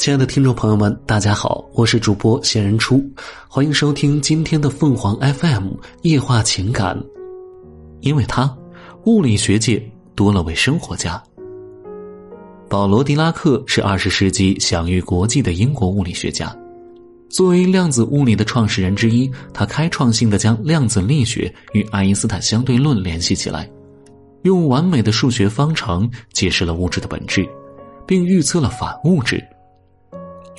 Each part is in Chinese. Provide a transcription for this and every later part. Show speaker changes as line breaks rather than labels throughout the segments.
亲爱的听众朋友们，大家好，我是主播闲人初，欢迎收听今天的凤凰 FM 夜话情感。因为他，物理学界多了位生活家。保罗·狄拉克是二十世纪享誉国际的英国物理学家。作为量子物理的创始人之一，他开创性的将量子力学与爱因斯坦相对论联系起来，用完美的数学方程解释了物质的本质，并预测了反物质。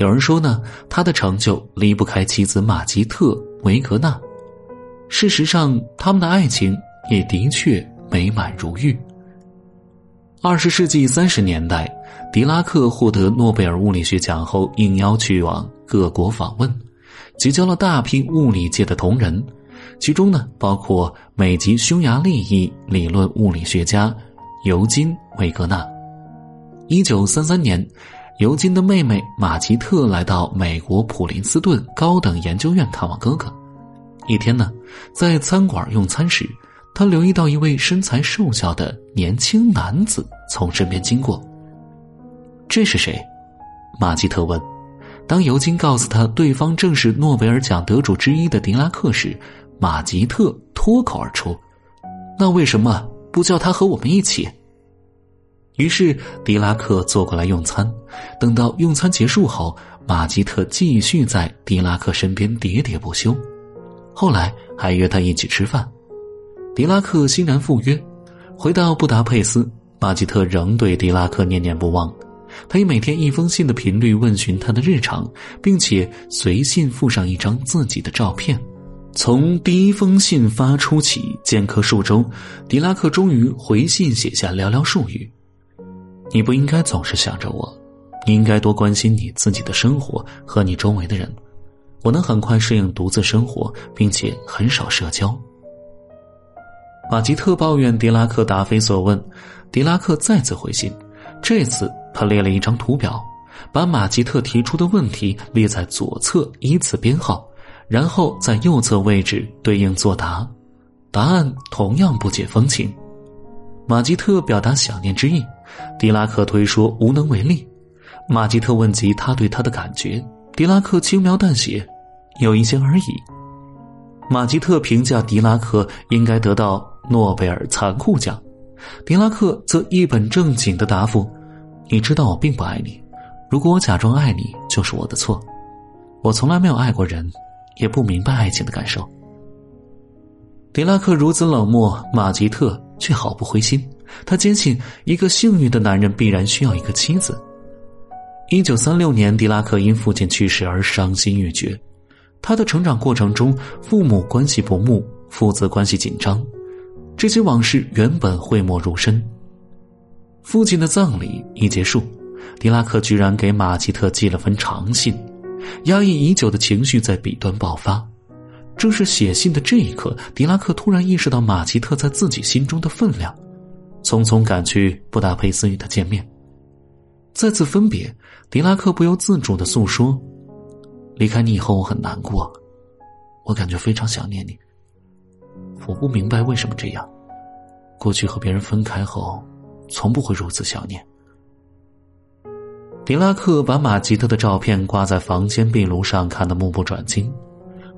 有人说呢，他的成就离不开妻子玛吉特·维格纳。事实上，他们的爱情也的确美满如玉。二十世纪三十年代，狄拉克获得诺贝尔物理学奖后，应邀去往各国访问，结交了大批物理界的同仁，其中呢，包括美籍匈牙利裔理论物理学家尤金·维格纳。一九三三年。尤金的妹妹马吉特来到美国普林斯顿高等研究院看望哥哥。一天呢，在餐馆用餐时，他留意到一位身材瘦小的年轻男子从身边经过。这是谁？马吉特问。当尤金告诉他对方正是诺贝尔奖得主之一的狄拉克时，马吉特脱口而出：“那为什么不叫他和我们一起？”于是，狄拉克坐过来用餐。等到用餐结束后，马吉特继续在狄拉克身边喋喋不休。后来还约他一起吃饭，狄拉克欣然赴约。回到布达佩斯，马吉特仍对狄拉克念念不忘。他以每天一封信的频率问询他的日常，并且随信附上一张自己的照片。从第一封信发出起，间隔数周，狄拉克终于回信写下寥寥数语。你不应该总是想着我，你应该多关心你自己的生活和你周围的人。我能很快适应独自生活，并且很少社交。马吉特抱怨狄拉克答非所问，狄拉克再次回信，这次他列了一张图表，把马吉特提出的问题列在左侧依次编号，然后在右侧位置对应作答，答案同样不解风情。马吉特表达想念之意。狄拉克推说无能为力，马吉特问及他对他的感觉，狄拉克轻描淡写，有一些而已。马吉特评价狄拉克应该得到诺贝尔残酷奖，狄拉克则一本正经的答复：“你知道我并不爱你，如果我假装爱你，就是我的错。我从来没有爱过人，也不明白爱情的感受。”狄拉克如此冷漠，马吉特却毫不灰心。他坚信，一个幸运的男人必然需要一个妻子。一九三六年，狄拉克因父亲去世而伤心欲绝。他的成长过程中，父母关系不睦，父子关系紧张，这些往事原本讳莫如深。父亲的葬礼一结束，狄拉克居然给马吉特寄了封长信，压抑已久的情绪在笔端爆发。正是写信的这一刻，狄拉克突然意识到马吉特在自己心中的分量。匆匆赶去布达佩斯与他见面。再次分别，狄拉克不由自主的诉说：“离开你以后，我很难过，我感觉非常想念你。我不明白为什么这样。过去和别人分开后，从不会如此想念。”狄拉克把马吉特的照片挂在房间壁炉上，看得目不转睛。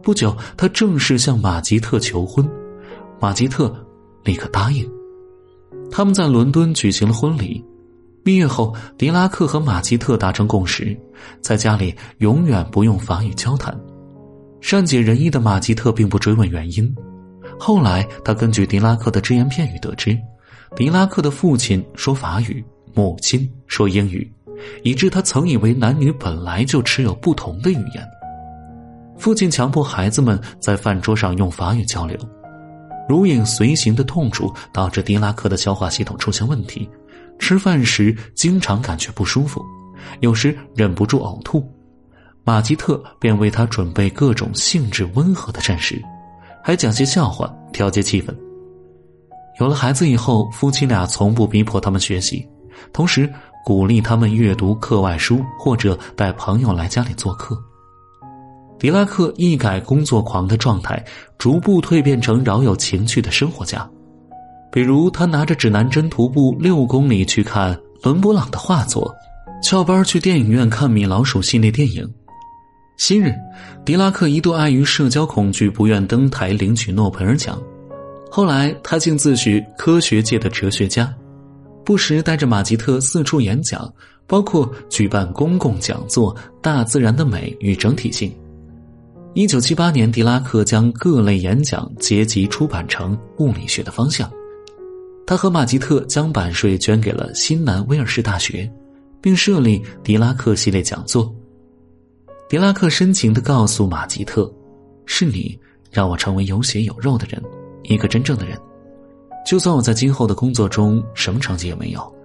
不久，他正式向马吉特求婚，马吉特立刻答应。他们在伦敦举行了婚礼。蜜月后，狄拉克和马吉特达成共识，在家里永远不用法语交谈。善解人意的马吉特并不追问原因。后来，他根据狄拉克的只言片语得知，狄拉克的父亲说法语，母亲说英语，以致他曾以为男女本来就持有不同的语言。父亲强迫孩子们在饭桌上用法语交流。如影随形的痛楚导致狄拉克的消化系统出现问题，吃饭时经常感觉不舒服，有时忍不住呕吐。马吉特便为他准备各种性质温和的膳食，还讲些笑话调节气氛。有了孩子以后，夫妻俩从不逼迫他们学习，同时鼓励他们阅读课外书或者带朋友来家里做客。狄拉克一改工作狂的状态，逐步蜕变成饶有情趣的生活家。比如，他拿着指南针徒步六公里去看伦勃朗的画作，翘班去电影院看米老鼠系列电影。昔日，狄拉克一度碍于社交恐惧，不愿登台领取诺贝尔奖。后来，他竟自诩科学界的哲学家，不时带着马吉特四处演讲，包括举办公共讲座《大自然的美与整体性》。一九七八年，狄拉克将各类演讲结集出版成《物理学的方向》。他和马吉特将版税捐给了新南威尔士大学，并设立狄拉克系列讲座。狄拉克深情的告诉马吉特：“是你让我成为有血有肉的人，一个真正的人。就算我在今后的工作中什么成绩也没有，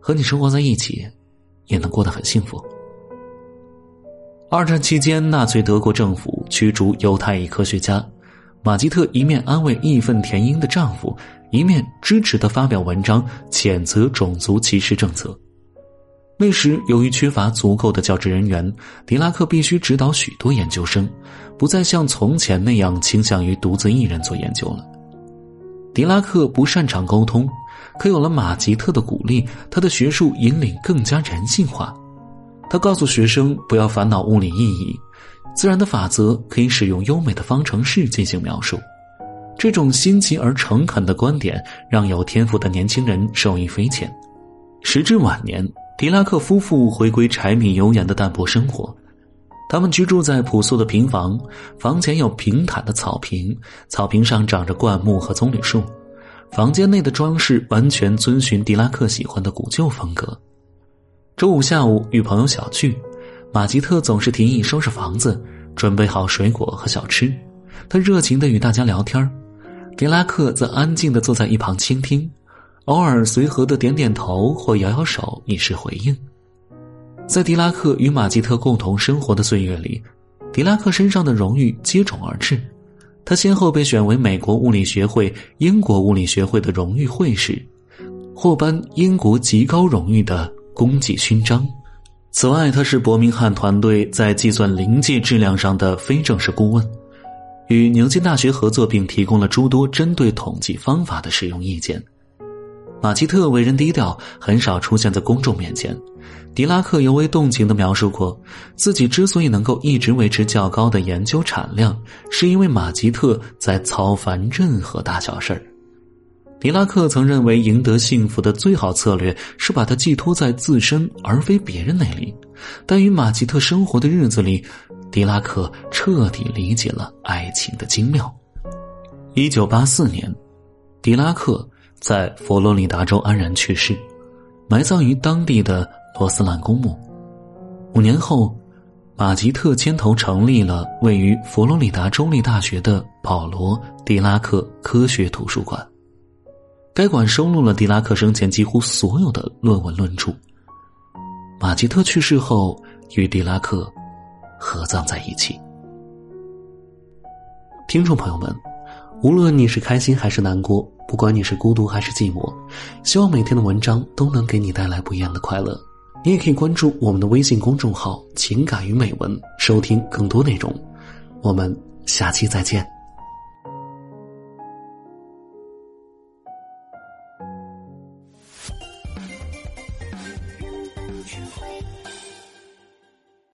和你生活在一起，也能过得很幸福。”二战期间，纳粹德国政府驱逐犹太裔科学家，马吉特一面安慰义愤填膺的丈夫，一面支持的发表文章谴责种族歧视政策。那时，由于缺乏足够的教职人员，狄拉克必须指导许多研究生，不再像从前那样倾向于独自一人做研究了。狄拉克不擅长沟通，可有了马吉特的鼓励，他的学术引领更加人性化。他告诉学生不要烦恼物理意义，自然的法则可以使用优美的方程式进行描述。这种新奇而诚恳的观点让有天赋的年轻人受益匪浅。时至晚年，狄拉克夫妇回归柴米油盐的淡泊生活。他们居住在朴素的平房，房前有平坦的草坪，草坪上长着灌木和棕榈树。房间内的装饰完全遵循狄拉克喜欢的古旧风格。周五下午与朋友小聚，马吉特总是提议收拾房子，准备好水果和小吃。他热情的与大家聊天狄拉克则安静的坐在一旁倾听，偶尔随和的点点头或摇摇手以示回应。在狄拉克与马吉特共同生活的岁月里，狄拉克身上的荣誉接踵而至，他先后被选为美国物理学会、英国物理学会的荣誉会士，获颁英国极高荣誉的。功绩勋章。此外，他是伯明翰团队在计算临界质量上的非正式顾问，与牛津大学合作，并提供了诸多针对统计方法的使用意见。马吉特为人低调，很少出现在公众面前。狄拉克尤为动情的描述过，自己之所以能够一直维持较高的研究产量，是因为马吉特在操烦任何大小事儿。狄拉克曾认为，赢得幸福的最好策略是把它寄托在自身而非别人那里。但与马吉特生活的日子里，狄拉克彻底理解了爱情的精妙。一九八四年，狄拉克在佛罗里达州安然去世，埋葬于当地的罗斯兰公墓。五年后，马吉特牵头成立了位于佛罗里达州立大学的保罗·狄拉克科学图书馆。该馆收录了狄拉克生前几乎所有的论文论著。马吉特去世后，与狄拉克合葬在一起。听众朋友们，无论你是开心还是难过，不管你是孤独还是寂寞，希望每天的文章都能给你带来不一样的快乐。你也可以关注我们的微信公众号“情感与美文”，收听更多内容。我们下期再见。